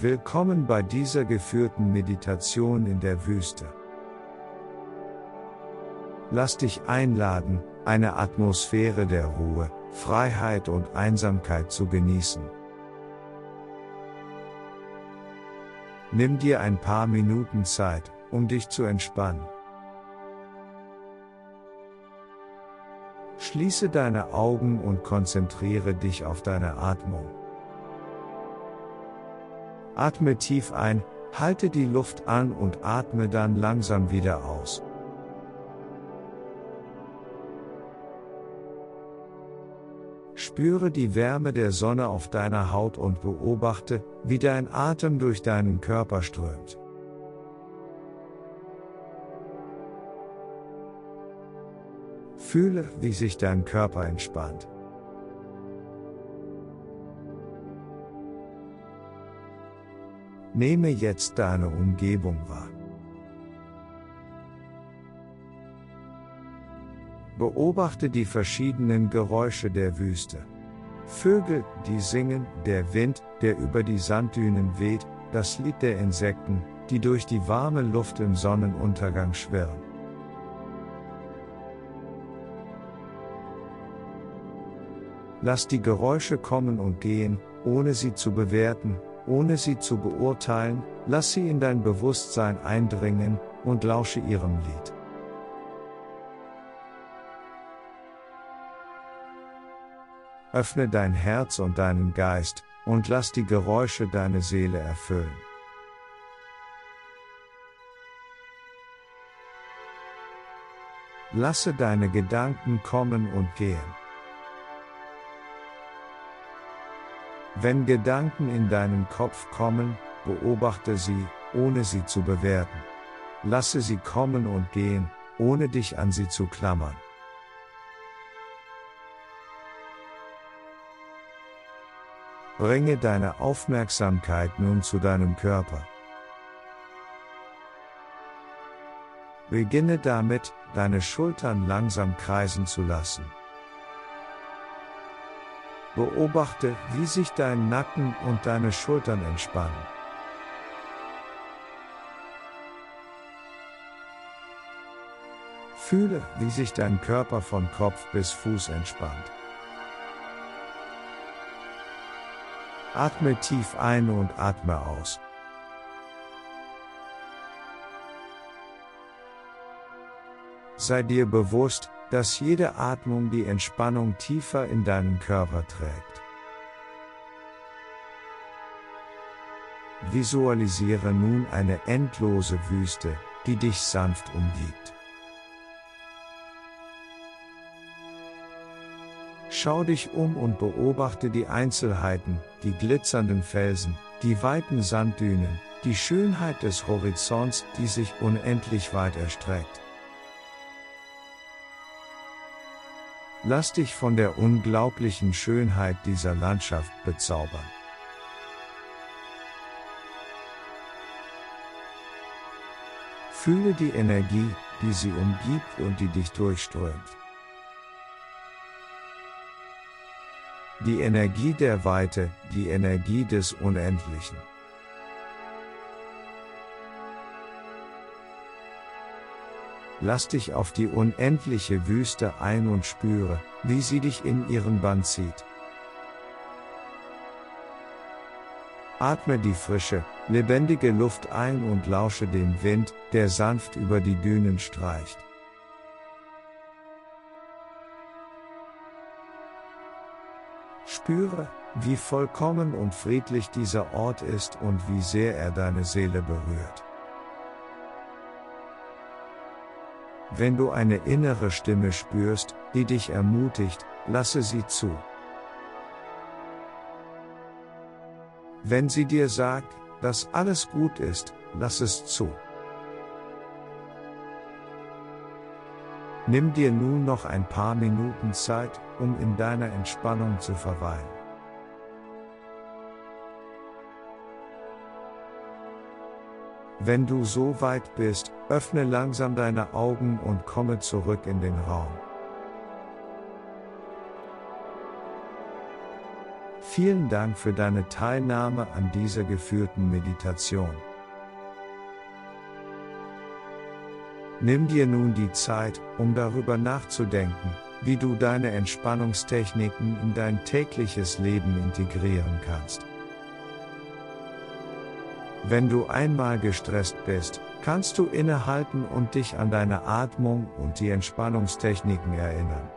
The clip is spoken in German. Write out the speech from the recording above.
Willkommen bei dieser geführten Meditation in der Wüste. Lass dich einladen, eine Atmosphäre der Ruhe, Freiheit und Einsamkeit zu genießen. Nimm dir ein paar Minuten Zeit, um dich zu entspannen. Schließe deine Augen und konzentriere dich auf deine Atmung. Atme tief ein, halte die Luft an und atme dann langsam wieder aus. Spüre die Wärme der Sonne auf deiner Haut und beobachte, wie dein Atem durch deinen Körper strömt. Fühle, wie sich dein Körper entspannt. Nehme jetzt deine Umgebung wahr. Beobachte die verschiedenen Geräusche der Wüste. Vögel, die singen, der Wind, der über die Sanddünen weht, das Lied der Insekten, die durch die warme Luft im Sonnenuntergang schwirren. Lass die Geräusche kommen und gehen, ohne sie zu bewerten, ohne sie zu beurteilen, lass sie in dein Bewusstsein eindringen und lausche ihrem Lied. Öffne dein Herz und deinen Geist und lass die Geräusche deine Seele erfüllen. Lasse deine Gedanken kommen und gehen. Wenn Gedanken in deinen Kopf kommen, beobachte sie, ohne sie zu bewerten. Lasse sie kommen und gehen, ohne dich an sie zu klammern. Bringe deine Aufmerksamkeit nun zu deinem Körper. Beginne damit, deine Schultern langsam kreisen zu lassen. Beobachte, wie sich dein Nacken und deine Schultern entspannen. Fühle, wie sich dein Körper von Kopf bis Fuß entspannt. Atme tief ein und atme aus. Sei dir bewusst, dass jede Atmung die Entspannung tiefer in deinen Körper trägt. Visualisiere nun eine endlose Wüste, die dich sanft umgibt. Schau dich um und beobachte die Einzelheiten, die glitzernden Felsen, die weiten Sanddünen, die Schönheit des Horizonts, die sich unendlich weit erstreckt. Lass dich von der unglaublichen Schönheit dieser Landschaft bezaubern. Fühle die Energie, die sie umgibt und die dich durchströmt. Die Energie der Weite, die Energie des Unendlichen. Lass dich auf die unendliche Wüste ein und spüre, wie sie dich in ihren Bann zieht. Atme die frische, lebendige Luft ein und lausche dem Wind, der sanft über die Dünen streicht. Spüre, wie vollkommen und friedlich dieser Ort ist und wie sehr er deine Seele berührt. Wenn du eine innere Stimme spürst, die dich ermutigt, lasse sie zu. Wenn sie dir sagt, dass alles gut ist, lass es zu. Nimm dir nun noch ein paar Minuten Zeit, um in deiner Entspannung zu verweilen. Wenn du so weit bist, öffne langsam deine Augen und komme zurück in den Raum. Vielen Dank für deine Teilnahme an dieser geführten Meditation. Nimm dir nun die Zeit, um darüber nachzudenken, wie du deine Entspannungstechniken in dein tägliches Leben integrieren kannst. Wenn du einmal gestresst bist, kannst du innehalten und dich an deine Atmung und die Entspannungstechniken erinnern.